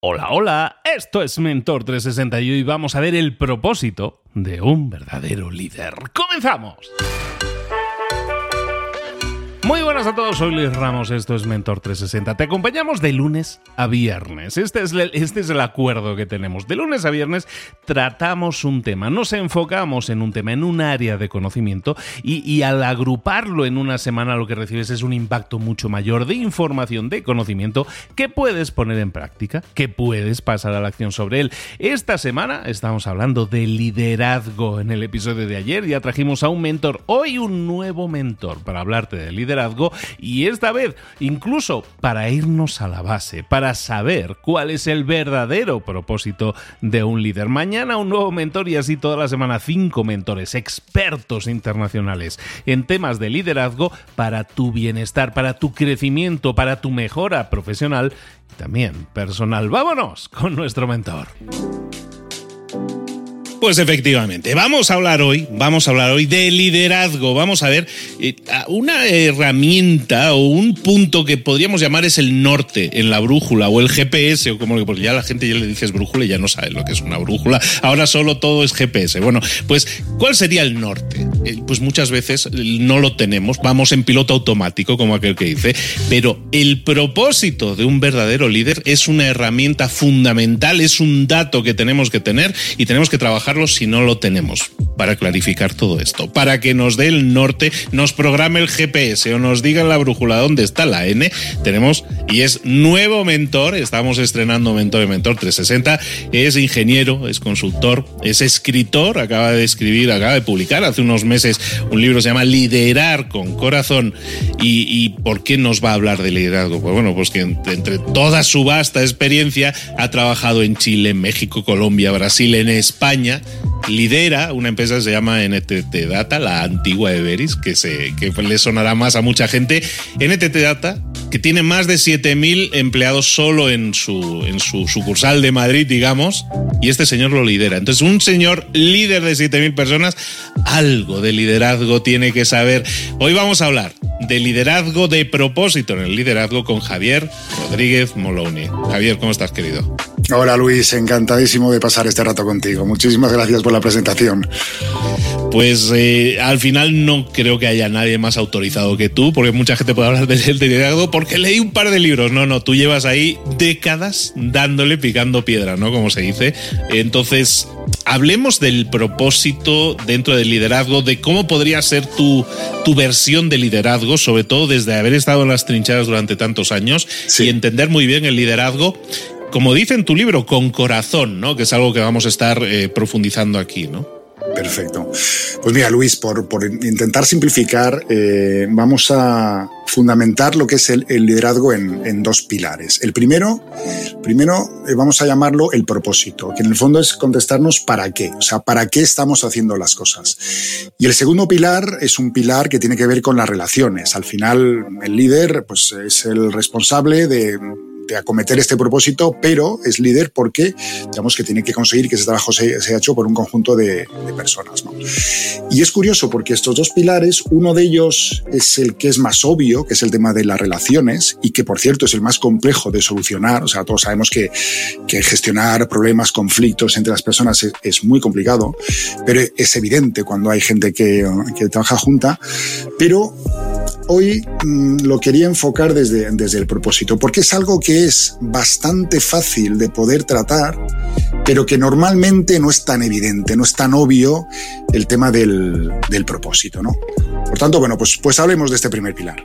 Hola, hola, esto es Mentor 360 y hoy vamos a ver el propósito de un verdadero líder. ¡Comenzamos! Muy buenas a todos, soy Luis Ramos, esto es Mentor 360. Te acompañamos de lunes a viernes. Este es, el, este es el acuerdo que tenemos. De lunes a viernes tratamos un tema, nos enfocamos en un tema, en un área de conocimiento y, y al agruparlo en una semana lo que recibes es un impacto mucho mayor de información, de conocimiento que puedes poner en práctica, que puedes pasar a la acción sobre él. Esta semana estamos hablando de liderazgo. En el episodio de ayer ya trajimos a un mentor, hoy un nuevo mentor para hablarte de liderazgo y esta vez incluso para irnos a la base, para saber cuál es el verdadero propósito de un líder. Mañana un nuevo mentor y así toda la semana cinco mentores expertos internacionales en temas de liderazgo para tu bienestar, para tu crecimiento, para tu mejora profesional y también personal. Vámonos con nuestro mentor. Pues efectivamente, vamos a hablar hoy, vamos a hablar hoy de liderazgo. Vamos a ver eh, una herramienta o un punto que podríamos llamar es el norte en la brújula o el GPS o como que porque ya la gente ya le dices brújula y ya no sabe lo que es una brújula. Ahora solo todo es GPS. Bueno, pues ¿cuál sería el norte? Eh, pues muchas veces no lo tenemos, vamos en piloto automático como aquel que dice, pero el propósito de un verdadero líder es una herramienta fundamental, es un dato que tenemos que tener y tenemos que trabajar si no lo tenemos para clarificar todo esto, para que nos dé el norte, nos programe el GPS o nos diga en la brújula dónde está la N. Tenemos, y es nuevo mentor, estamos estrenando Mentor de Mentor 360, es ingeniero, es consultor, es escritor, acaba de escribir, acaba de publicar hace unos meses un libro que se llama Liderar con Corazón. ¿Y, por qué nos va a hablar de liderazgo? Pues bueno, pues que entre toda su vasta experiencia ha trabajado en Chile, México, Colombia, Brasil, en España lidera una empresa que se llama NTT Data, la antigua Everis, que, se, que le sonará más a mucha gente. NTT Data, que tiene más de 7.000 empleados solo en su, en su sucursal de Madrid, digamos, y este señor lo lidera. Entonces, un señor líder de 7.000 personas, algo de liderazgo tiene que saber. Hoy vamos a hablar de liderazgo de propósito en el liderazgo con Javier Rodríguez Moloni. Javier, ¿cómo estás, querido? Hola Luis, encantadísimo de pasar este rato contigo. Muchísimas gracias por la presentación. Pues eh, al final no creo que haya nadie más autorizado que tú, porque mucha gente puede hablar del liderazgo, porque leí un par de libros. No, no, tú llevas ahí décadas dándole, picando piedra, ¿no? Como se dice. Entonces, hablemos del propósito dentro del liderazgo, de cómo podría ser tu, tu versión de liderazgo, sobre todo desde haber estado en las trincheras durante tantos años y entender muy bien el liderazgo como dice en tu libro, con corazón, ¿no? Que es algo que vamos a estar eh, profundizando aquí, ¿no? Perfecto. Pues mira, Luis, por, intentar simplificar, eh, vamos a fundamentar lo que es el, liderazgo en, dos pilares. El primero, primero eh, vamos a llamarlo el propósito, que en el fondo es contestarnos para qué, o sea, para qué estamos haciendo las cosas. Y el segundo pilar es un pilar que tiene que ver con las relaciones. Al final, el líder pues, es el responsable de de acometer este propósito, pero es líder porque digamos que tiene que conseguir que ese trabajo se, sea hecho por un conjunto de, personas. Y es curioso porque estos dos pilares, uno de ellos es el que es más obvio, que es el tema de las relaciones, y que por cierto es el más complejo de solucionar. O sea, todos sabemos que, que gestionar problemas, conflictos entre las personas es, muy complicado, pero es evidente cuando hay gente que, que trabaja junta. Pero hoy mm, lo quería enfocar desde, desde el propósito, porque es algo que es bastante fácil de poder tratar, pero que normalmente no es tan evidente, no es tan obvio el tema del, del propósito, ¿no? Por tanto, bueno, pues, pues hablemos de este primer pilar.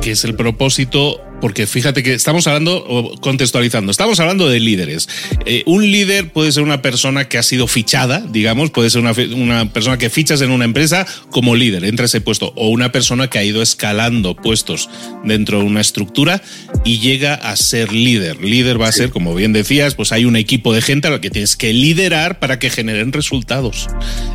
¿Qué es el propósito porque fíjate que estamos hablando, o contextualizando, estamos hablando de líderes. Eh, un líder puede ser una persona que ha sido fichada, digamos, puede ser una, una, persona que fichas en una empresa como líder, entra ese puesto, o una persona que ha ido escalando puestos dentro de una estructura y llega a ser líder. Líder va a ser, como bien decías, pues hay un equipo de gente a la que tienes que liderar para que generen resultados.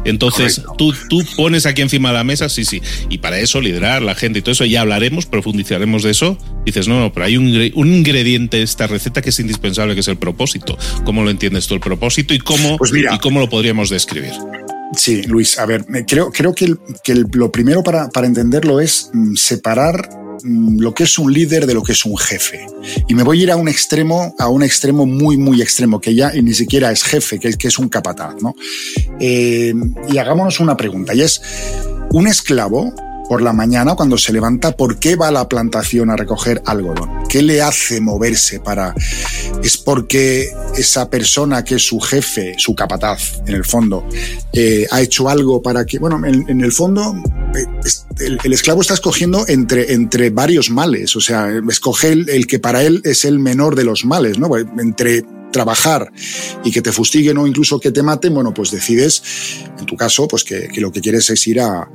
Entonces, tú, tú pones aquí encima de la mesa, sí, sí, y para eso liderar la gente y todo eso, ya hablaremos, profundizaremos de eso. Dices, no, no, pero hay un, ingrediente de esta receta que es indispensable, que es el propósito. ¿Cómo lo entiendes tú el propósito y cómo, pues y cómo lo podríamos describir? Sí, Luis, a ver, creo, creo que, lo primero para, entenderlo es mm, separar mm, lo que es un líder de lo que es un jefe. Y me voy a ir a un extremo, a un extremo muy, muy extremo, que ya ni siquiera es jefe, que, que es un capataz, ¿no? Eh, y hagámonos una pregunta, y es, ¿un esclavo por la mañana cuando se levanta, ¿por qué va a la plantación a recoger algodón? ¿Qué le hace moverse para...? Es porque esa persona que es su jefe, su capataz, en el fondo, eh, ha hecho algo para que... Bueno, en, el fondo, eh, el, esclavo está escogiendo entre, entre varios males, o sea, escoge el, el que para él es el menor de los males, ¿no? Entre trabajar y que te fustiguen o incluso que te maten, bueno, pues decides, en tu caso, pues que, lo que quieres es ir a,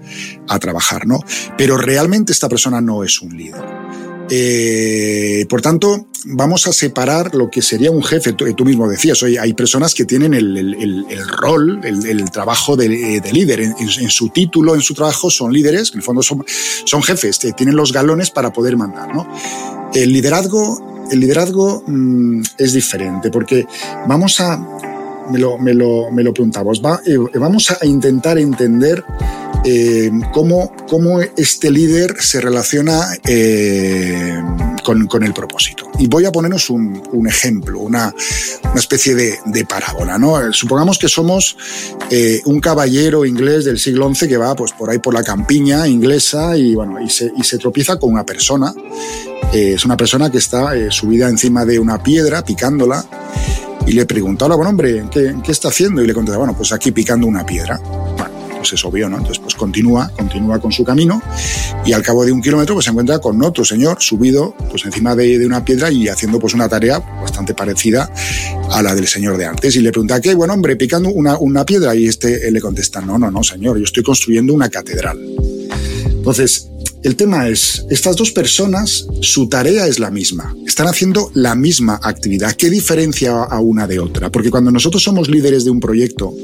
trabajar, ¿no? Pero realmente esta persona no es un líder. Eh, por tanto, vamos a separar lo que sería un jefe. Tú, mismo decías, oye, hay personas que tienen el, rol, el, trabajo de, líder. En, su título, en su trabajo, son líderes, en el fondo son, son jefes, tienen los galones para poder mandar. ¿no? El liderazgo el liderazgo mm, es diferente porque vamos a, me lo, me lo, me lo preguntamos, eh, vamos a intentar entender eh, cómo, cómo, este líder se relaciona eh, con, con, el propósito. Y voy a ponernos un, un ejemplo, una, una especie de, de, parábola. ¿no? Supongamos que somos un caballero inglés del siglo XI que va pues, por ahí por la campiña inglesa y, bueno, y, se, tropieza con una persona eh, es una persona que está eh, subida encima de una piedra, picándola, y le pregunta, hola, buen hombre, ¿qué, ¿qué, está haciendo? Y le contesta, bueno, pues aquí picando una piedra. Bueno, pues es obvio, ¿no? Entonces, pues continúa, continúa con su camino, y al cabo de un kilómetro, pues se encuentra con otro señor subido, pues encima de, de una piedra y haciendo pues una tarea bastante parecida a la del señor de antes. Y le pregunta, ¿qué, buen hombre, picando una, una piedra? Y este le contesta, no, no, no, señor, yo estoy construyendo una catedral. Entonces, el tema es, estas dos personas, su tarea es la misma, están haciendo la misma actividad. ¿Qué diferencia a una de otra? Porque cuando nosotros somos líderes de un proyecto,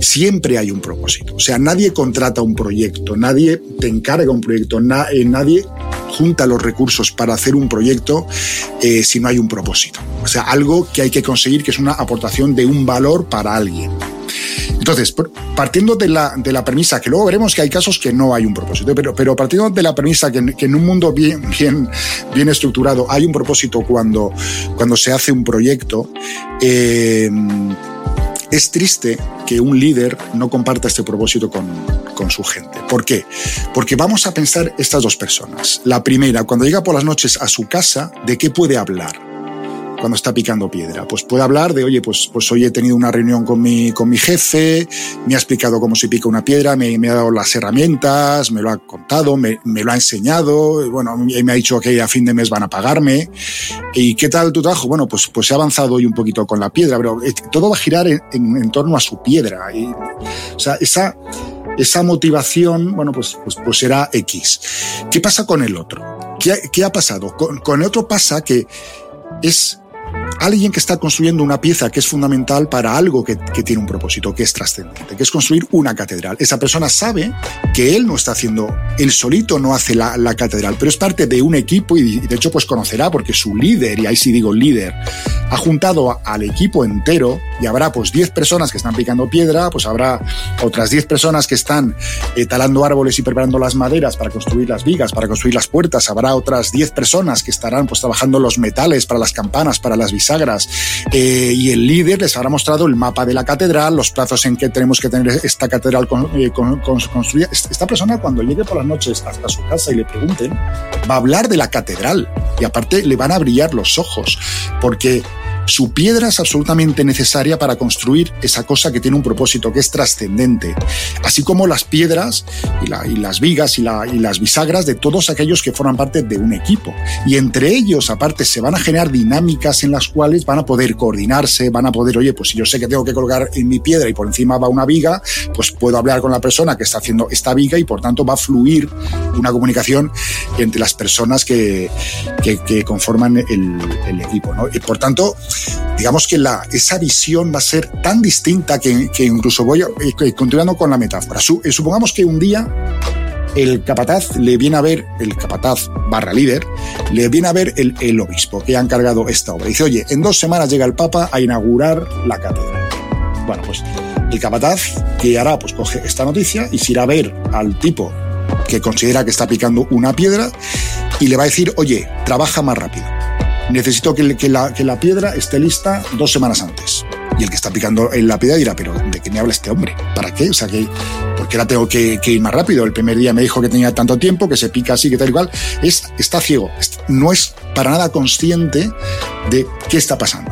siempre hay un propósito. O sea, nadie contrata un proyecto, nadie te encarga un proyecto, eh, nadie junta los recursos para hacer un proyecto eh, si no hay un propósito. O sea, algo que hay que conseguir que es una aportación de un valor para alguien. Entonces, partiendo de la, de la premisa, que luego veremos que hay casos que no hay un propósito, pero, pero partiendo de la premisa que, en un mundo bien, bien, bien estructurado hay un propósito cuando, cuando se hace un proyecto, eh, es triste que un líder no comparta este propósito con, con, su gente. ¿Por qué? Porque vamos a pensar estas dos personas. La primera, cuando llega por las noches a su casa, ¿de qué puede hablar? Cuando está picando piedra. Pues puede hablar de, oye, pues, pues hoy he tenido una reunión con mi, con mi jefe, me ha explicado cómo se pica una piedra, me, me ha dado las herramientas, me lo ha contado, me, me, lo ha enseñado, bueno, me ha dicho que a fin de mes van a pagarme. ¿Y qué tal tu trabajo? Bueno, pues, pues he avanzado hoy un poquito con la piedra, pero eh, todo va a girar en, en, torno a su piedra. Y, o sea, esa, esa motivación, bueno, pues, pues, pues será X. ¿Qué pasa con el otro? ¿Qué, qué ha pasado? Con, con el otro pasa que es alguien que está construyendo una pieza que es fundamental para algo que, tiene un propósito, que es trascendente, que es construir una catedral. Esa persona sabe que él no está haciendo, él solito no hace la, catedral, pero es parte de un equipo y de hecho pues conocerá porque su líder, y ahí sí digo líder, ha juntado al equipo entero y habrá pues 10 personas que están picando piedra, pues habrá otras 10 personas que están eh, talando árboles y preparando las maderas para construir las vigas, para construir las puertas, habrá otras 10 personas que estarán pues trabajando los metales para las campanas, para las bisagras eh, y el líder les habrá mostrado el mapa de la catedral, los plazos en que tenemos que tener esta catedral eh, construida. Esta persona cuando llegue por las noches hasta su casa y le pregunten, va a hablar de la catedral y aparte le van a brillar los ojos porque su piedra es absolutamente necesaria para construir esa cosa que tiene un propósito, que es trascendente, así como las piedras y, las vigas y, las bisagras de todos aquellos que forman parte de un equipo. Y entre ellos, aparte, se van a generar dinámicas en las cuales van a poder coordinarse, van a poder, oye, pues si yo sé que tengo que colgar en mi piedra y por encima va una viga, pues puedo hablar con la persona que está haciendo esta viga y por tanto va a fluir una comunicación entre las personas que, conforman el, equipo. Y por tanto, digamos que la, esa visión va a ser tan distinta que, incluso voy a, eh, continuando con la metáfora. Eh, supongamos que un día el capataz le viene a ver, el capataz barra líder, le viene a ver el, el obispo que ha encargado esta obra. Dice, oye, en dos semanas llega el Papa a inaugurar la catedral. Bueno, pues el capataz, ¿qué hará? Pues coge esta noticia y se irá a ver al tipo que considera que está picando una piedra y le va a decir, oye, trabaja más rápido. Necesito que, que, la, que la piedra esté lista dos semanas antes. Y el que está picando en la piedra dirá, pero ¿de qué me habla este hombre? ¿Para qué? O sea, que, ¿por qué la tengo que, ir más rápido? El primer día me dijo que tenía tanto tiempo, que se pica así, que tal igual. Es, está ciego, no es para nada consciente de qué está pasando.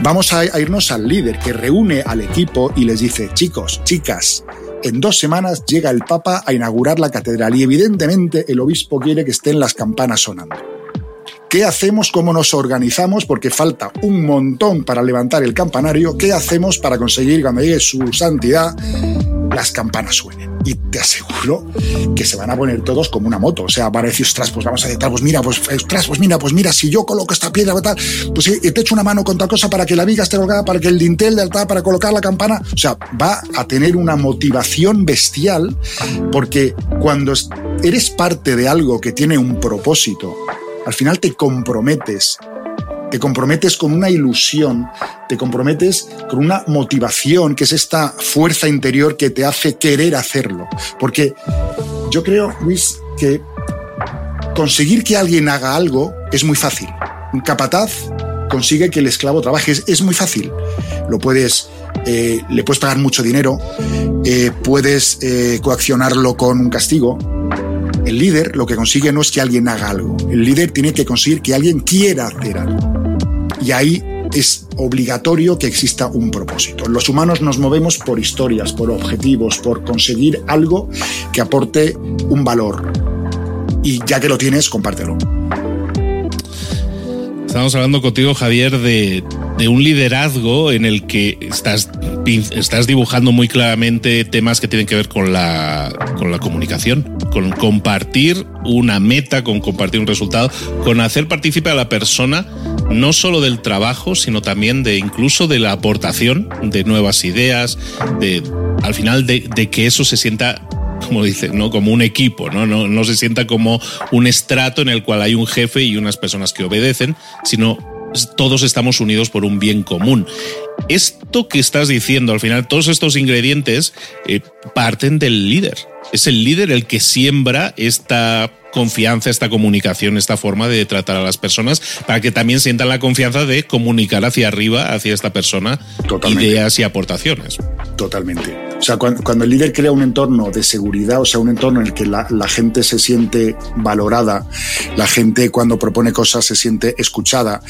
Vamos a, a irnos al líder que reúne al equipo y les dice, chicos, chicas, en dos semanas llega el Papa a inaugurar la catedral y evidentemente el obispo quiere que estén las campanas sonando. ¿Qué hacemos? ¿Cómo nos organizamos? Porque falta un montón para levantar el campanario. ¿Qué hacemos para conseguir cuando llegue su santidad las campanas suenen? Y te aseguro que se van a poner todos como una moto. O sea, van a decir, ostras, pues vamos a decir, pues mira, pues, ostras, pues mira, pues mira, si yo coloco esta piedra, tal, pues te echo una mano con tal cosa para que la viga esté colocada, para que el dintel del altar, para colocar la campana. O sea, va a tener una motivación bestial porque cuando eres parte de algo que tiene un propósito, al final te comprometes. Te comprometes con una ilusión, te comprometes con una motivación, que es esta fuerza interior que te hace querer hacerlo. Porque yo creo, Luis, que conseguir que alguien haga algo es muy fácil. Un capataz consigue que el esclavo trabaje, es, muy fácil. Lo puedes, eh, le puedes pagar mucho dinero, eh, puedes eh, coaccionarlo con un castigo, el líder lo que consigue no es que alguien haga algo. El líder tiene que conseguir que alguien quiera hacer algo. Y ahí es obligatorio que exista un propósito. Los humanos nos movemos por historias, por objetivos, por conseguir algo que aporte un valor. Y ya que lo tienes, compártelo. Estamos hablando contigo, Javier, de, un liderazgo en el que estás, estás dibujando muy claramente temas que tienen que ver con la, con la comunicación, con compartir una meta, con compartir un resultado, con hacer partícipe a la persona no solo del trabajo, sino también de incluso de la aportación de nuevas ideas, de al final de, de que eso se sienta como dice, ¿no? Como un equipo, ¿no? ¿no? No se sienta como un estrato en el cual hay un jefe y unas personas que obedecen, sino todos estamos unidos por un bien común. Esto que estás diciendo, al final, todos estos ingredientes eh, parten del líder. Es el líder el que siembra esta confianza, esta comunicación, esta forma de tratar a las personas, para que también sientan la confianza de comunicar hacia arriba, hacia esta persona, ideas y aportaciones. Totalmente. O sea, cuando, el líder crea un entorno de seguridad, o sea, un entorno en el que la, gente se siente valorada, la gente cuando propone cosas se siente escuchada,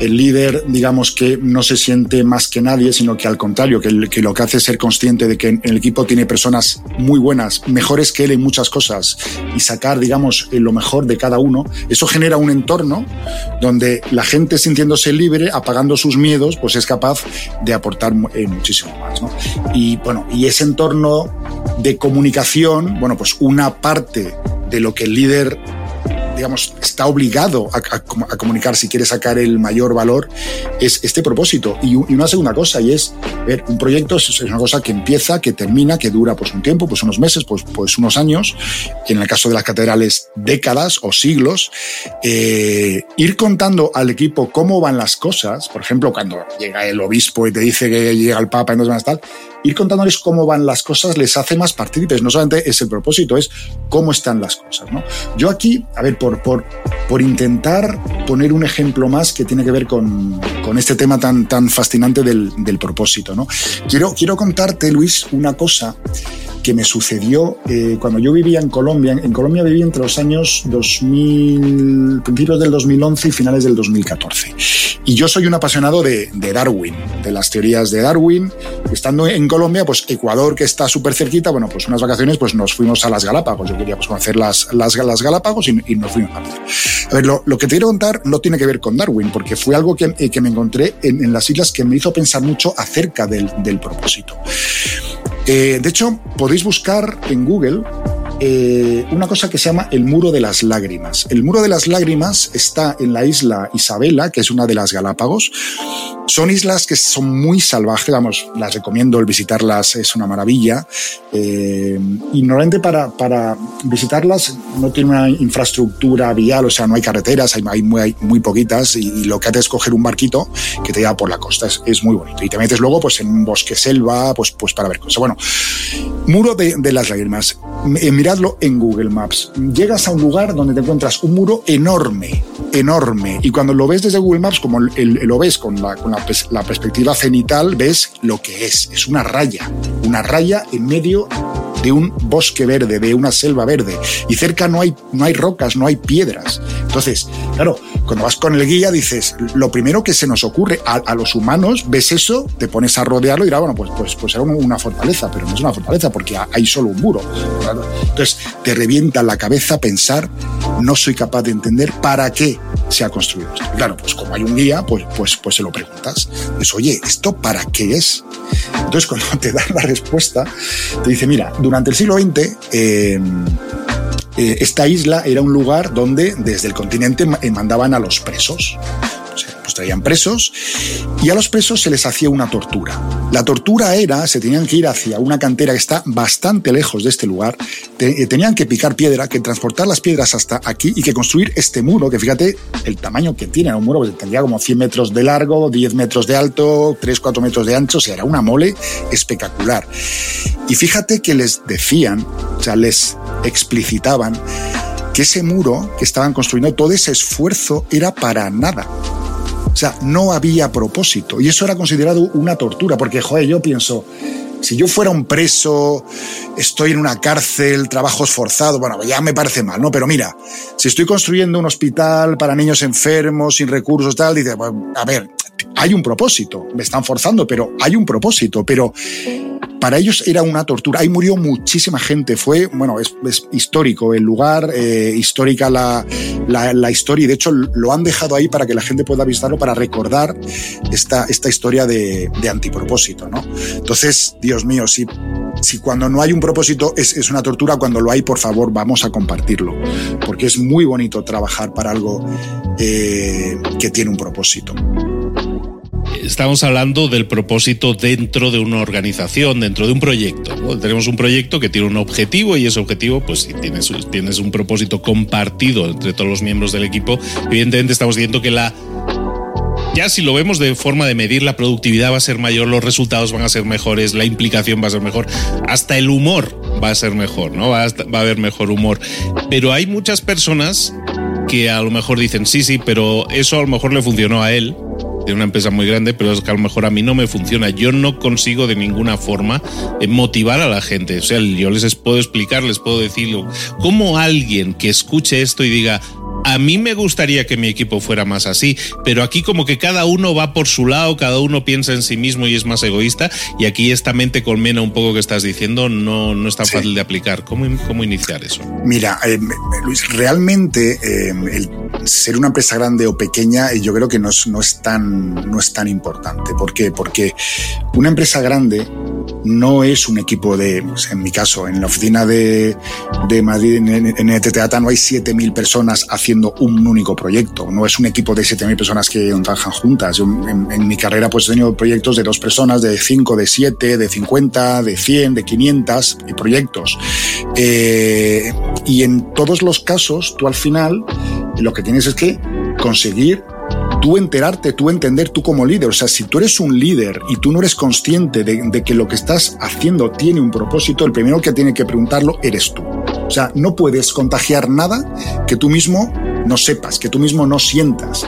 el líder, digamos que no se siente más que nadie, sino que al contrario, que, lo que hace es ser consciente de que en el equipo tiene personas muy buenas, mejores que él en muchas cosas, y sacar, digamos, lo mejor de cada uno, eso genera un entorno donde la gente sintiéndose libre, apagando sus miedos, pues es capaz de aportar eh, muchísimo más. Y bueno, y ese entorno de comunicación, bueno, pues una parte de lo que el líder digamos, está obligado a, comunicar si quiere sacar el mayor valor, es este propósito. Y, una segunda cosa, y es, ver, un proyecto es, una cosa que empieza, que termina, que dura pues un tiempo, pues unos meses, pues, pues unos años, en el caso de las catedrales, décadas o siglos. Eh, ir contando al equipo cómo van las cosas, por ejemplo, cuando llega el obispo y te dice que llega el papa y no van a estar, ir contándoles cómo van las cosas les hace más partícipes. No solamente es el propósito, es cómo están las cosas. ¿no? Yo aquí, a ver, por, por, por intentar poner un ejemplo más que tiene que ver con, con este tema tan, tan fascinante del, del propósito. ¿no? Quiero, quiero contarte, Luis, una cosa que me sucedió eh, cuando yo vivía en Colombia. En Colombia viví entre los años 2000, principios del 2011 y finales del 2014. Y yo soy un apasionado de, de Darwin, de las teorías de Darwin. Estando en Colombia, pues Ecuador, que está súper cerquita, bueno, pues unas vacaciones, pues nos fuimos a las Galápagos. Yo quería pues, conocer las, las, las Galápagos y, y, nos fuimos a A ver, lo, lo, que te quiero contar no tiene que ver con Darwin, porque fue algo que, que me encontré en, en, las islas que me hizo pensar mucho acerca del, del propósito. Eh, de hecho, podéis buscar en Google eh, una cosa que se llama el Muro de las Lágrimas. El Muro de las Lágrimas está en la isla Isabela, que es una de las Galápagos. Son islas que son muy salvajes, vamos, las recomiendo, el visitarlas es una maravilla. Eh, y normalmente para, para, visitarlas no tiene una infraestructura vial, o sea, no hay carreteras, hay, muy, muy, poquitas y, lo que hace es coger un barquito que te lleva por la costa. Es, es, muy bonito. Y te metes luego pues, en un bosque selva, pues, pues para ver cosas. Bueno, Muro de, de las Lágrimas. eh, en Google Maps. Llegas a un lugar donde te encuentras un muro enorme, enorme, y cuando lo ves desde Google Maps, como lo ves con, la, con la perspectiva cenital, ves lo que es. Es una raya, una raya en medio de un bosque verde, de una selva verde, y cerca no hay, no hay rocas, no hay piedras. Entonces, claro, cuando vas con el guía dices, lo primero que se nos ocurre a, los humanos, ves eso, te pones a rodearlo y dirás, bueno, pues, pues, pues era una fortaleza, pero no es una fortaleza porque hay solo un muro. Entonces, te revienta la cabeza pensar, no soy capaz de entender para qué se ha construido esto. Claro, pues como hay un guía, pues, pues, pues se lo preguntas. Pues, oye, ¿esto para qué es? Entonces, cuando te dan la respuesta, te dice, mira, durante el siglo XX, esta isla era un lugar donde desde el continente mandaban a los presos traían presos y a los presos se les hacía una tortura. La tortura era, se tenían que ir hacia una cantera que está bastante lejos de este lugar, eh, tenían que picar piedra, que transportar las piedras hasta aquí y que construir este muro, que fíjate el tamaño que tiene, un muro que tendría como 100 metros de largo, 10 metros de alto, 3, 4 metros de ancho, o sea, era una mole espectacular. Y fíjate que les decían, o sea, les explicitaban que ese muro que estaban construyendo, todo ese esfuerzo era para nada. O sea, no había propósito. Y eso era considerado una tortura, porque, joder, yo pienso, si yo fuera un preso, estoy en una cárcel, trabajo esforzado, bueno, ya me parece mal, ¿no? Pero mira, si estoy construyendo un hospital para niños enfermos, sin recursos, tal, dice, a ver, hay un propósito, me están forzando, pero hay un propósito, pero para ellos era una tortura. Ahí murió muchísima gente. Fue, bueno, es, histórico el lugar, eh, histórica la, la, historia, y de hecho lo han dejado ahí para que la gente pueda visitarlo, para recordar esta, esta historia de, de antipropósito, ¿no? Entonces, Dios mío, si, si cuando no hay un propósito es, es una tortura, cuando lo hay, por favor, vamos a compartirlo, porque es muy bonito trabajar para algo eh, que tiene un propósito estamos hablando del propósito dentro de una organización, dentro de un proyecto. Tenemos un proyecto que tiene un objetivo y ese objetivo, pues si tienes, un propósito compartido entre todos los miembros del equipo, evidentemente estamos diciendo que la ya si lo vemos de forma de medir, la productividad va a ser mayor, los resultados van a ser mejores, la implicación va a ser mejor, hasta el humor va a ser mejor, ¿no? Va a, va a haber mejor humor. Pero hay muchas personas que a lo mejor dicen, sí, sí, pero eso a lo mejor le funcionó a él, de una empresa muy grande, pero es que a lo mejor a mí no me funciona. Yo no consigo de ninguna forma eh, motivar a la gente. O sea, yo les puedo explicar, les puedo decir cómo alguien que escuche esto y diga, a mí me gustaría que mi equipo fuera más así, pero aquí como que cada uno va por su lado, cada uno piensa en sí mismo y es más egoísta, y aquí esta mente colmena un poco que estás diciendo no, no es tan fácil de aplicar. ¿Cómo, ¿Cómo, iniciar eso? Mira, eh, Luis, realmente eh, el ser una empresa grande o pequeña yo creo que no es, no es, tan, no es tan importante. ¿Por qué? Porque una empresa grande no es un equipo de, pues, en mi caso, en la oficina de, de Madrid, en, en NTTATA, no hay 7.000 personas haciendo un único proyecto. No es un equipo de 7.000 personas que trabajan juntas. en, mi carrera pues he tenido proyectos de dos personas, de 5, de 7, de 50, de 100, de 500 proyectos. Eh, y en todos los casos, tú al final lo que tienes es que conseguir tú enterarte, tú entender tú como líder. O sea, si tú eres un líder y tú no eres consciente de, que lo que estás haciendo tiene un propósito, el primero que tiene que preguntarlo eres tú. O sea, no puedes contagiar nada que tú mismo no sepas, que tú mismo no sientas.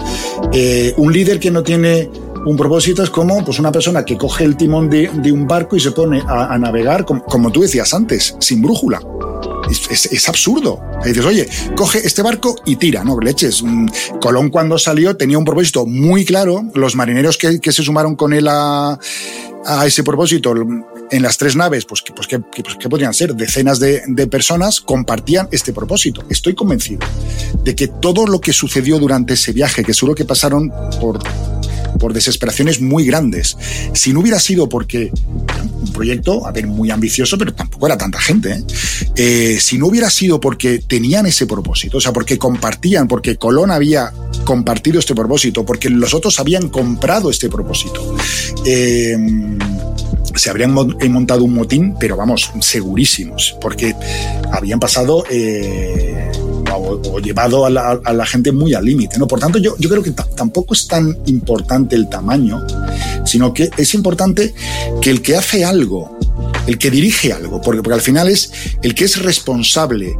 Eh, un líder que no tiene un propósito es como pues, una persona que coge el timón de, un barco y se pone a, navegar, como, tú decías antes, sin brújula. Es, absurdo. dices, oye, coge este barco y tira, ¿no? Leches. Colón cuando salió tenía un propósito muy claro. Los marineros que, se sumaron con él a, ese propósito en las tres naves, pues, pues, que, pues que, podrían ser decenas de, de, personas, compartían este propósito. Estoy convencido de que todo lo que sucedió durante ese viaje, que seguro que pasaron por por desesperaciones muy grandes. Si no hubiera sido porque un proyecto, a ver, muy ambicioso, pero tampoco era tanta gente, ¿eh? Eh, si no hubiera sido porque tenían ese propósito, o sea, porque compartían, porque Colón había compartido este propósito, porque los otros habían comprado este propósito. Eh, se habrían montado un motín, pero vamos, segurísimos, porque habían pasado o, llevado a la, gente muy al límite. ¿no? Por tanto, yo, yo creo que tampoco es tan importante el tamaño, sino que es importante que el que hace algo el que dirige algo, porque, porque al final es el que es responsable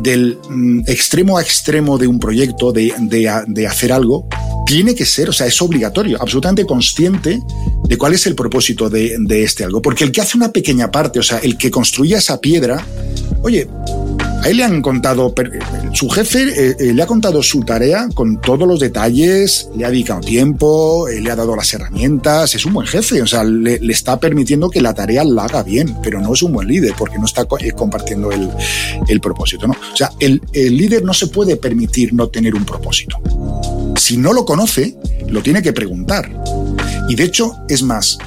del mm, extremo a extremo de un proyecto, de, de, hacer algo, tiene que ser, o sea, es obligatorio, absolutamente consciente de cuál es el propósito de, de este algo. Porque el que hace una pequeña parte, o sea, el que construye esa piedra, oye, a él le han contado, su jefe eh, eh, le ha contado su tarea con todos los detalles, le ha dedicado tiempo, eh, le ha dado las herramientas, es un buen jefe, o sea, le, está permitiendo que la tarea la haga bien, pero no es un buen líder porque no está compartiendo el, el propósito, ¿no? O sea, el, el líder no se puede permitir no tener un propósito. Si no lo conoce, lo tiene que preguntar. Y de hecho, es más,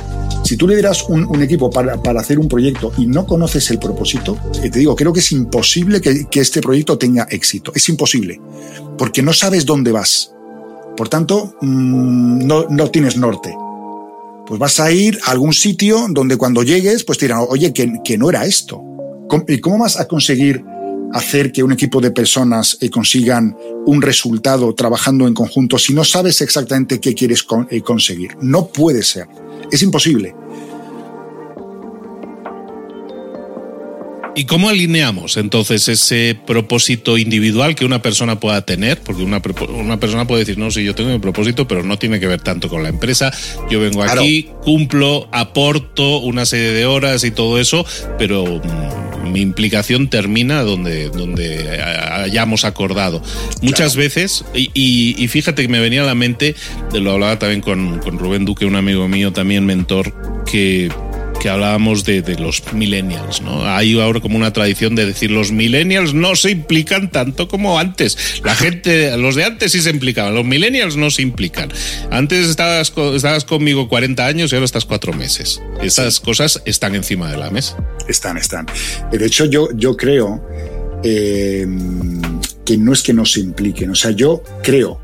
si tú lideras un, un equipo para, hacer un proyecto y no conoces el propósito, eh, te digo, creo que es imposible que, este proyecto tenga éxito. Es imposible, porque no sabes dónde vas. Por tanto, mm, no, no tienes norte. Pues vas a ir a algún sitio donde cuando llegues, pues te dirán, oye, que, que no era esto. ¿Y cómo vas a conseguir hacer que un equipo de personas eh, consigan un resultado trabajando en conjunto si no sabes exactamente qué quieres eh, conseguir? No puede ser. Es imposible. ¿Y cómo alineamos entonces ese propósito individual que una persona pueda tener? Porque una, una persona puede decir, no, sí, yo tengo mi propósito, pero no tiene que ver tanto con la empresa. Yo vengo aquí, cumplo, aporto una serie de horas y todo eso, pero mm, mi implicación termina donde, donde hayamos acordado. Muchas veces, y, fíjate que me venía a la mente, lo hablaba también con, con Rubén Duque, un amigo mío, también mentor, que que hablábamos de, los millennials, ¿no? Hay ahora como una tradición de decir los millennials no se implican tanto como antes. La gente, los de antes sí se implicaban, los millennials no se implican. Antes estabas, estabas conmigo 40 años y ahora estás cuatro meses. Esas cosas están encima de la mesa. Están, están. De hecho, yo, yo creo eh, que no es que no se impliquen, o sea, yo creo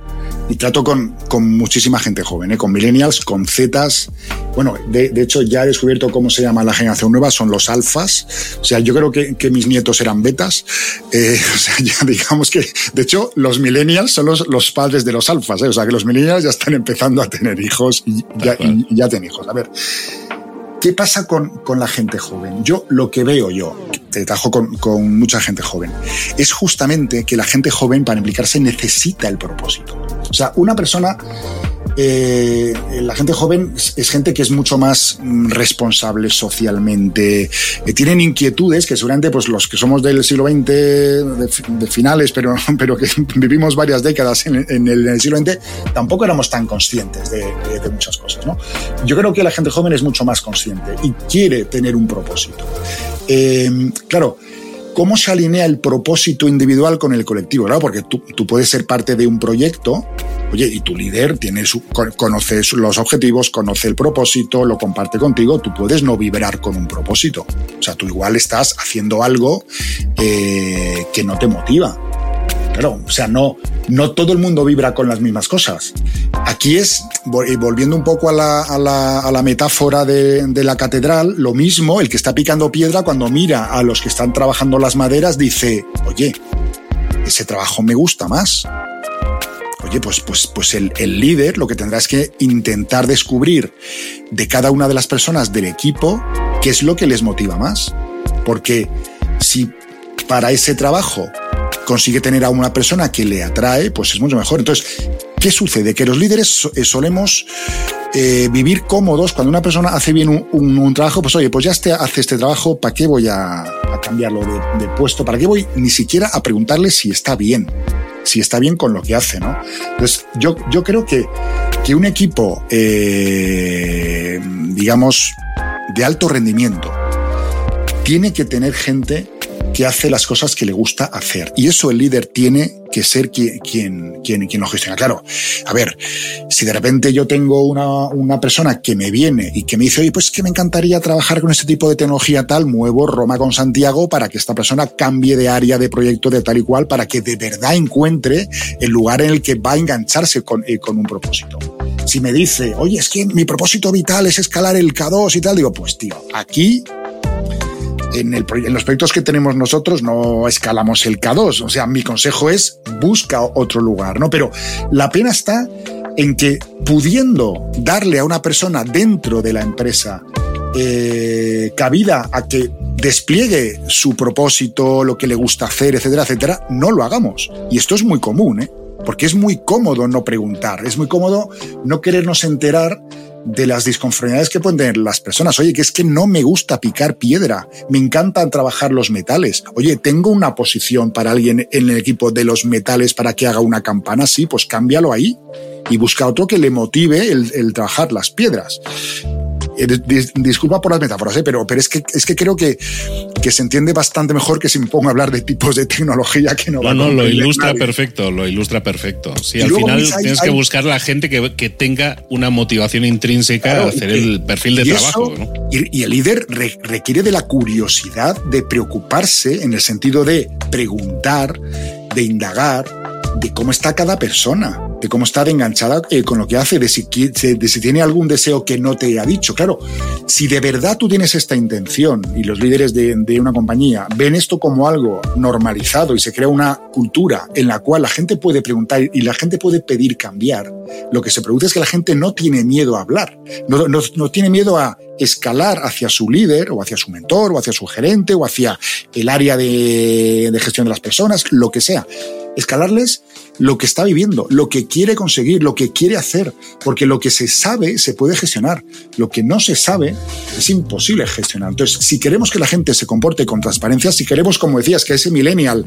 y trato con, con muchísima gente joven, ¿eh? con millennials, con zetas. Bueno, de, de, hecho ya he descubierto cómo se llama la generación nueva, son los alfas. O sea, yo creo que, que mis nietos eran betas. Eh, o sea, ya digamos que, de hecho, los millennials son los, los padres de los alfas. ¿eh? O sea, que los millennials ya están empezando a tener hijos y ya, y ya tienen hijos. A ver, ¿Qué pasa con, con, la gente joven? Yo lo que veo yo, te trabajo con, con, mucha gente joven, es justamente que la gente joven para implicarse necesita el propósito. O sea, una persona eh, la gente joven es, gente que es mucho más mm, responsable socialmente, eh, tienen inquietudes que seguramente pues, los que somos del siglo XX, de, finales, pero, pero que vivimos varias décadas en, el, siglo XX, tampoco éramos tan conscientes de, muchas cosas. ¿no? Yo creo que la gente joven es mucho más consciente y quiere tener un propósito. Eh, claro, ¿cómo se alinea el propósito individual con el colectivo? Porque tú, tú puedes ser parte de un proyecto Oye, y tu líder tiene su, conoce los objetivos, conoce el propósito, lo comparte contigo, tú puedes no vibrar con un propósito. O sea, tú igual estás haciendo algo eh, que no te motiva. Claro, o sea, no, no todo el mundo vibra con las mismas cosas. Aquí es, volviendo un poco a la, a la, a la metáfora de, de, la catedral, lo mismo, el que está picando piedra cuando mira a los que están trabajando las maderas dice, oye, ese trabajo me gusta más Oye, pues, pues, pues el, el, líder lo que tendrá es que intentar descubrir de cada una de las personas del equipo qué es lo que les motiva más. Porque si para ese trabajo consigue tener a una persona que le atrae, pues es mucho mejor. Entonces, ¿qué sucede? Que los líderes eh, solemos eh, vivir cómodos cuando una persona hace bien un, trabajo, pues oye, pues ya este, hace este trabajo, ¿para qué voy a, a cambiarlo de, de, puesto? ¿Para qué voy ni siquiera a preguntarle si está bien? si está bien con lo que hace, ¿no? Entonces, yo, yo creo que, que un equipo, eh, digamos, de alto rendimiento, tiene que tener gente que hace las cosas que le gusta hacer. Y eso el líder tiene que ser quien, quien, quien, lo gestiona. Claro, a ver, si de repente yo tengo una, una, persona que me viene y que me dice, oye, pues que me encantaría trabajar con este tipo de tecnología tal, muevo Roma con Santiago para que esta persona cambie de área de proyecto de tal y cual, para que de verdad encuentre el lugar en el que va a engancharse con, eh, con un propósito. Si me dice, oye, es que mi propósito vital es escalar el K2 y tal, digo, pues tío, aquí en, los proyectos que tenemos nosotros no escalamos el K2. O sea, mi consejo es busca otro lugar, ¿no? Pero la pena está en que pudiendo darle a una persona dentro de la empresa eh, cabida a que despliegue su propósito, lo que le gusta hacer, etcétera, etcétera, no lo hagamos. Y esto es muy común, ¿eh? porque es muy cómodo no preguntar, es muy cómodo no querernos enterar de las disconformidades que pueden tener las personas. Oye, que es que no me gusta picar piedra, me encantan trabajar los metales. Oye, tengo una posición para alguien en el equipo de los metales para que haga una campana, sí, pues cámbialo ahí y busca otro que le motive el, el trabajar las piedras. Eh, disculpa por las metáforas, ¿eh? pero, pero es, que, es que creo que, que se entiende bastante mejor que si me pongo a hablar de tipos de tecnología que no No, no, lo ilustra perfecto, lo ilustra perfecto. Sí, al final tienes que buscar la gente que, que, tenga una motivación intrínseca a hacer el perfil de trabajo. y, el líder requiere de la curiosidad de preocuparse en el sentido de preguntar, de indagar, de cómo está cada persona de cómo estar enganchada eh, con lo que hace, de si, tiene algún deseo que no te ha dicho. Claro, si de verdad tú tienes esta intención y los líderes de, una compañía ven esto como algo normalizado y se crea una cultura en la cual la gente puede preguntar y la gente puede pedir cambiar, lo que se produce es que la gente no tiene miedo a hablar, no, no tiene miedo a escalar hacia su líder o hacia su mentor o hacia su gerente o hacia el área de, gestión de las personas, lo que sea. Escalarles lo que está viviendo, lo que quiere conseguir, lo que quiere hacer, porque lo que se sabe se puede gestionar, lo que no se sabe es imposible gestionar. Entonces, si queremos que la gente se comporte con transparencia, si queremos, como decías, que ese millennial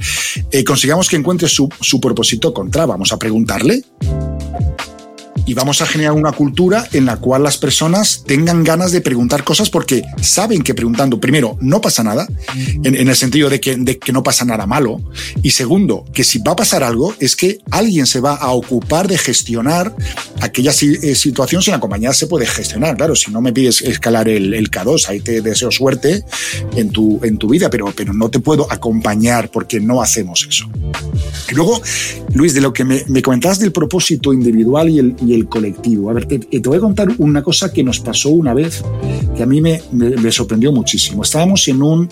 eh, consigamos que encuentre su, su propósito contra, vamos a preguntarle y vamos a generar una cultura en la cual las personas tengan ganas de preguntar cosas porque saben que preguntando, primero, no pasa nada, en, el sentido de que, de que, no pasa nada malo, y segundo, que si va a pasar algo, es que alguien se va a ocupar de gestionar aquella eh, situación si la compañía se puede gestionar. Claro, si no me pides escalar el, el K2, ahí te deseo suerte en tu, en tu vida, pero, pero no te puedo acompañar porque no hacemos eso. Y luego, Luis, de lo que me, me comentabas del propósito individual y el colectivo. A ver, te, te, voy a contar una cosa que nos pasó una vez que a mí me, me, me sorprendió muchísimo. Estábamos en un,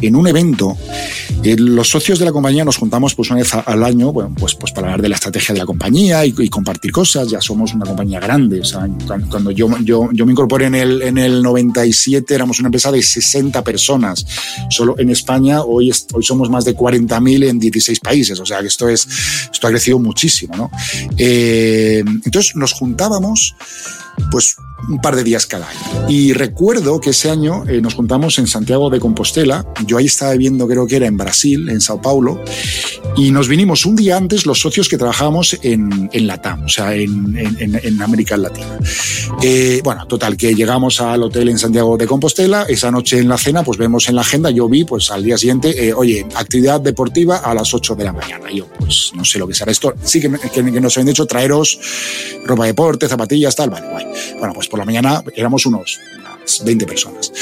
en un evento, eh, los socios de la compañía nos juntamos pues una vez al año, bueno, pues, pues para hablar de la estrategia de la compañía y, y compartir cosas. Ya somos una compañía grande. O sea, cuando yo, yo, yo me incorporé en el, en el 97, éramos una empresa de 60 personas. Solo en España, hoy, hoy somos más de 40.000 en 16 países. O sea, que esto, es, esto ha crecido muchísimo, ¿no? Eh, entonces, nos juntábamos pues un par de días cada año. Y recuerdo que ese año eh, nos juntamos en Santiago de Compostela, yo ahí estaba viviendo, creo que era en Brasil, en Sao Paulo, y nos vinimos un día antes los socios que trabajábamos en, en Latam, o sea, en, en, América Latina. Eh, bueno, total, que llegamos al hotel en Santiago de Compostela, esa noche en la cena, pues vemos en la agenda, yo vi, pues al día siguiente, eh, oye, actividad deportiva a las 8 de la mañana. Yo, pues no sé lo que será esto, sí que, que, nos habían dicho traeros ropa de deporte, zapatillas, tal. Bueno, pues por la mañana éramos unos, unas 20 personas.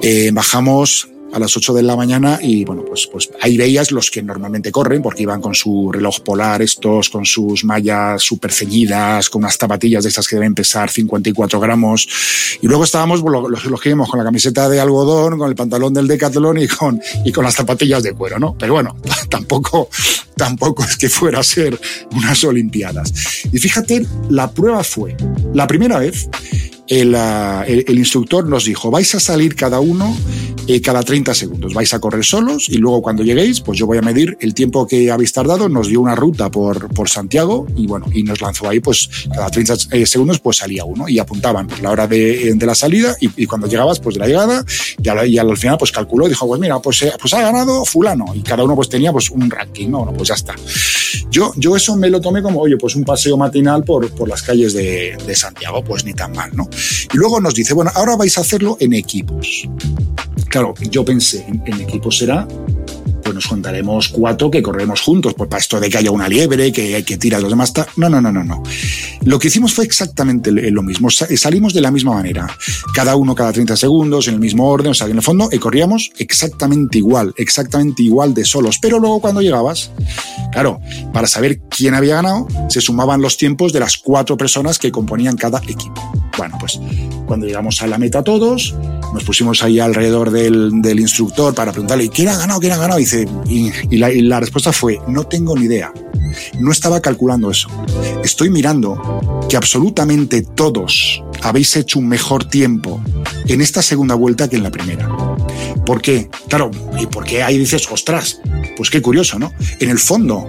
Eh, bajamos a las 8 de la mañana y bueno, pues, pues ahí veías los que normalmente corren porque iban con su reloj polar, estos con sus mallas súper ceñidas, con unas zapatillas de estas que deben pesar 54 gramos. Y luego estábamos los, que con la camiseta de algodón, con el pantalón del decathlon y con, y con las zapatillas de cuero, ¿no? Pero bueno, tampoco, tampoco es que fuera a ser unas olimpiadas. Y fíjate, la prueba fue, la primera vez, el, el, el, instructor nos dijo, vais a salir cada uno eh, cada 30 segundos, vais a correr solos y luego cuando lleguéis, pues yo voy a medir el tiempo que habéis tardado, nos dio una ruta por, por Santiago y bueno, y nos lanzó ahí, pues cada 30 eh, segundos pues salía uno y apuntaban pues, la hora de, de la salida y, cuando llegabas pues de la llegada y, al final pues calculó dijo, pues mira, pues, eh, pues ha ganado fulano y cada uno pues tenía pues un ranking, no pues ya está. Yo, yo eso me lo tomé como, oye, pues un paseo matinal por, por las calles de, de Santiago, pues ni tan mal, ¿no? Y luego nos dice, bueno, ahora vais a hacerlo en equipos. Claro, yo pensé, en, en equipos será pues nos juntaremos cuatro que corremos juntos, pues para esto de que haya una liebre, que hay que tirar los demás. No, no, no, no, no. Lo que hicimos fue exactamente lo mismo. Salimos de la misma manera. Cada uno cada 30 segundos, en el mismo orden, o sea, en el fondo, y corríamos exactamente igual, exactamente igual de solos. Pero luego cuando llegabas, claro, para saber quién había ganado, se sumaban los tiempos de las cuatro personas que componían cada equipo. Bueno, pues cuando llegamos a la meta todos, nos pusimos ahí alrededor del, del instructor para preguntarle, ¿quién ha ganado? ¿quién ha ganado? Y y la respuesta fue, no tengo ni idea. No estaba calculando eso. Estoy mirando que absolutamente todos habéis hecho un mejor tiempo en esta segunda vuelta que en la primera. ¿Por qué? Claro, ¿y por qué ahí dices, ostras? Pues qué curioso, ¿no? En el fondo,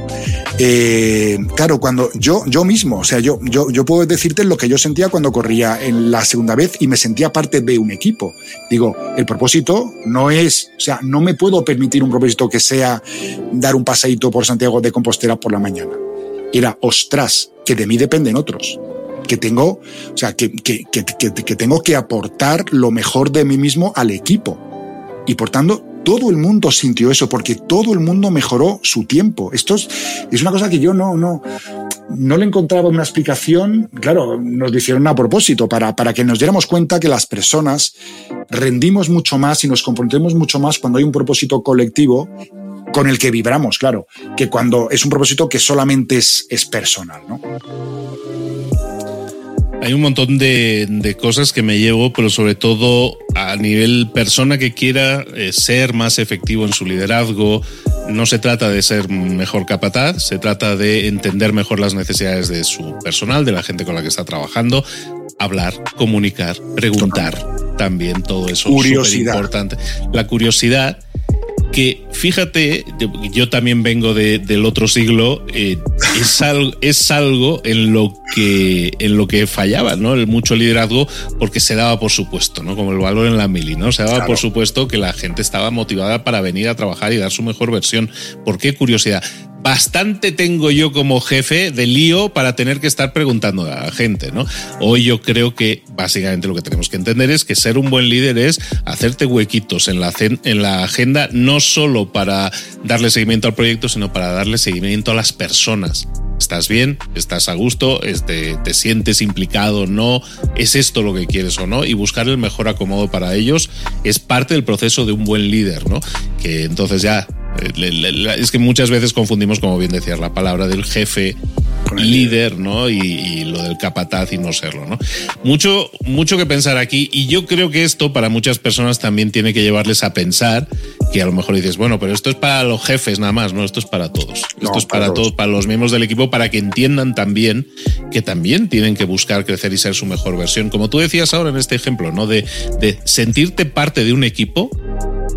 eh, claro, cuando yo, yo mismo, o sea, yo, yo, yo puedo decirte lo que yo sentía cuando corría en la segunda vez y me sentía parte de un equipo. Digo, el propósito no es, o sea, no me puedo permitir un propósito que sea dar un paseíto por Santiago de Compostela por la mañana. Era, ostras, que de mí dependen otros que tengo, o sea, que, que, que, que, tengo que aportar lo mejor de mí mismo al equipo. Y por tanto, todo el mundo sintió eso porque todo el mundo mejoró su tiempo. Esto es, una cosa que yo no, no, no le encontraba una explicación. Claro, nos lo hicieron a propósito para, para que nos diéramos cuenta que las personas rendimos mucho más y nos comprometemos mucho más cuando hay un propósito colectivo con el que vibramos, claro, que cuando es un propósito que solamente es, es personal, ¿no? Hay un montón de, cosas que me llevo, pero sobre todo a nivel persona que quiera eh, ser más efectivo en su liderazgo. No se trata de ser mejor capataz, se trata de entender mejor las necesidades de su personal, de la gente con la que está trabajando, hablar, comunicar, preguntar. También todo eso es importante. La curiosidad que fíjate, yo también vengo del otro siglo, eh, es, algo, es algo en lo que en lo que fallaba, ¿no? El mucho liderazgo, porque se daba por supuesto, ¿no? Como el valor en la mili, ¿no? Se daba por supuesto que la gente estaba motivada para venir a trabajar y dar su mejor versión. ¿Por qué curiosidad? Bastante tengo yo como jefe de lío para tener que estar preguntando a la gente, ¿no? Hoy yo creo que básicamente lo que tenemos que entender es que ser un buen líder es hacerte huequitos en la, en la agenda, no solo para darle seguimiento al proyecto, sino para darle seguimiento a las personas. ¿Estás bien? ¿Estás a gusto? Este, ¿Te sientes implicado? ¿No? ¿Es esto lo que quieres o no? Y buscar el mejor acomodo para ellos es parte del proceso de un buen líder, ¿no? Que entonces ya es que muchas veces confundimos, como bien decías, la palabra del jefe líder, ¿no? Y, lo del capataz y no serlo, ¿no? Mucho, mucho que pensar aquí. Y yo creo que esto para muchas personas también tiene que llevarles a pensar que a lo mejor dices, bueno, pero esto es para los jefes nada más, ¿no? Esto es para todos. esto es para, todos. para los miembros del equipo, para que entiendan también que también tienen que buscar crecer y ser su mejor versión. Como tú decías ahora en este ejemplo, ¿no? De, de sentirte parte de un equipo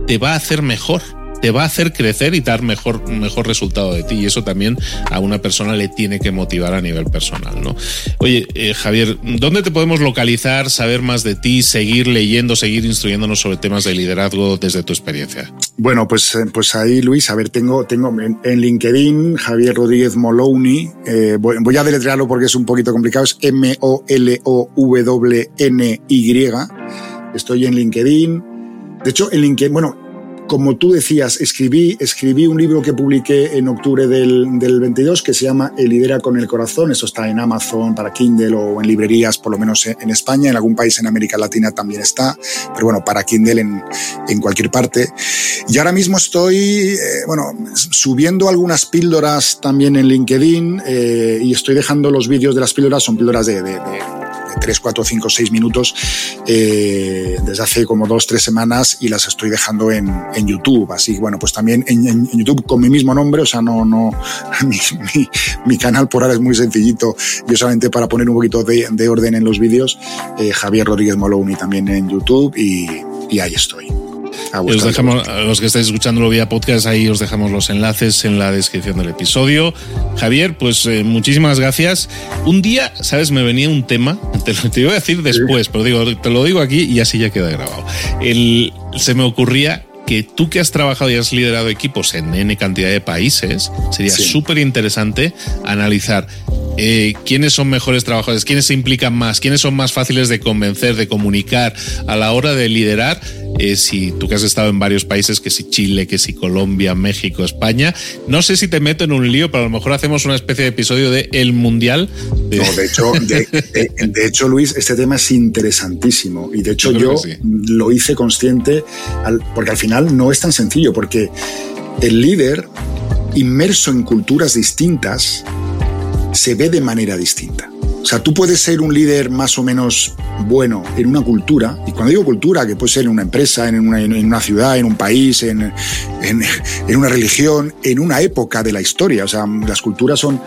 te va a hacer mejor te va a hacer crecer y dar mejor, mejor resultado de ti. Y eso también a una persona le tiene que motivar a nivel personal, ¿no? Oye, eh, Javier, ¿dónde te podemos localizar, saber más de ti, seguir leyendo, seguir instruyéndonos sobre temas de liderazgo desde tu experiencia? Bueno, pues, eh, pues ahí, Luis, a ver, tengo, tengo en, LinkedIn Javier Rodríguez Molowny. Eh, voy, a deletrearlo porque es un poquito complicado. Es M-O-L-O-W-N-Y. Estoy en LinkedIn. De hecho, en LinkedIn, bueno, como tú decías, escribí, escribí un libro que publiqué en octubre del, del 22 que se llama El lidera con el corazón. Eso está en Amazon para Kindle o en librerías, por lo menos en España. En algún país en América Latina también está. Pero bueno, para Kindle en, en cualquier parte. Y ahora mismo estoy, eh, bueno, subiendo algunas píldoras también en LinkedIn eh, y estoy dejando los vídeos de las píldoras, son píldoras de, de, de 3, 4, 5, 6 minutos eh, desde hace como 2, 3 semanas y las estoy dejando en, en YouTube. Así bueno, pues también en, en, YouTube con mi mismo nombre, o sea, no, no, mi, canal por ahora es muy sencillito, yo solamente para poner un poquito de, de orden en los vídeos, eh, Javier Rodríguez Moloni también en YouTube y, y ahí estoy. Os dejamos, a los que estáis escuchándolo vía podcast, ahí os dejamos los enlaces en la descripción del episodio. Javier, pues eh, muchísimas gracias. Un día, ¿sabes? Me venía un tema, te lo te a decir después, pero digo, te lo digo aquí y así ya queda grabado. El, se me ocurría que tú que has trabajado y has liderado equipos en N cantidad de países, sería súper interesante analizar eh, quiénes son mejores trabajadores, quiénes se implican más, quiénes son más fáciles de convencer, de comunicar a la hora de liderar. Eh, si tú que has estado en varios países, que si Chile, que si Colombia, México, España, no sé si te meto en un lío, pero a lo mejor hacemos una especie de episodio de El Mundial. De... No, de hecho, de, hecho, Luis, este tema es interesantísimo y de hecho yo, lo hice consciente porque al final no es tan sencillo, porque el líder inmerso en culturas distintas se ve de manera distinta. O sea, tú puedes ser un líder más o menos bueno en una cultura, y cuando digo cultura, que puede ser en una empresa, en una, en una ciudad, en un país, en, en, en una religión, en una época de la historia. O sea, las culturas son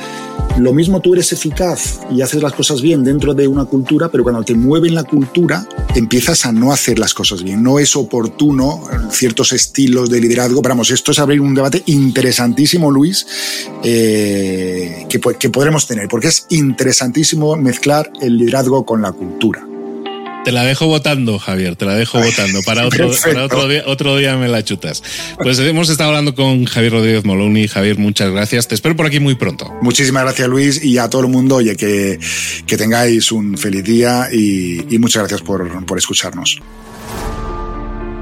lo mismo tú eres eficaz y haces las cosas bien dentro de una cultura, pero cuando te mueven la cultura empiezas a no hacer las cosas bien. No es oportuno ciertos estilos de liderazgo. Vamos, esto es abrir un debate interesantísimo, Luis, eh, que, que podremos tener, porque es interesantísimo mezclar el liderazgo con la cultura. Te la dejo votando, Javier, te la dejo votando. Para otro, para otro, día, otro día me la chutas. Pues hemos estado hablando con Javier Rodríguez Moloni. Javier, muchas gracias. Te espero por aquí muy pronto. Muchísimas gracias, Luis, y a todo el mundo. Oye, que, que tengáis un feliz día y, y muchas gracias por, por escucharnos.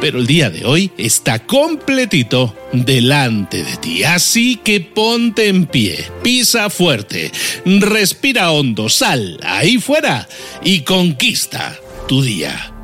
Pero el día de hoy está completito delante de ti. Así que ponte en pie, pisa fuerte, respira hondo, sal ahí fuera y conquista tu día.